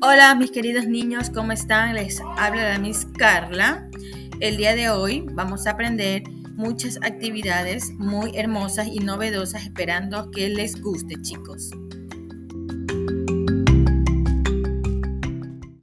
Hola mis queridos niños, ¿cómo están? Les habla la Miss Carla. El día de hoy vamos a aprender muchas actividades muy hermosas y novedosas esperando que les guste chicos.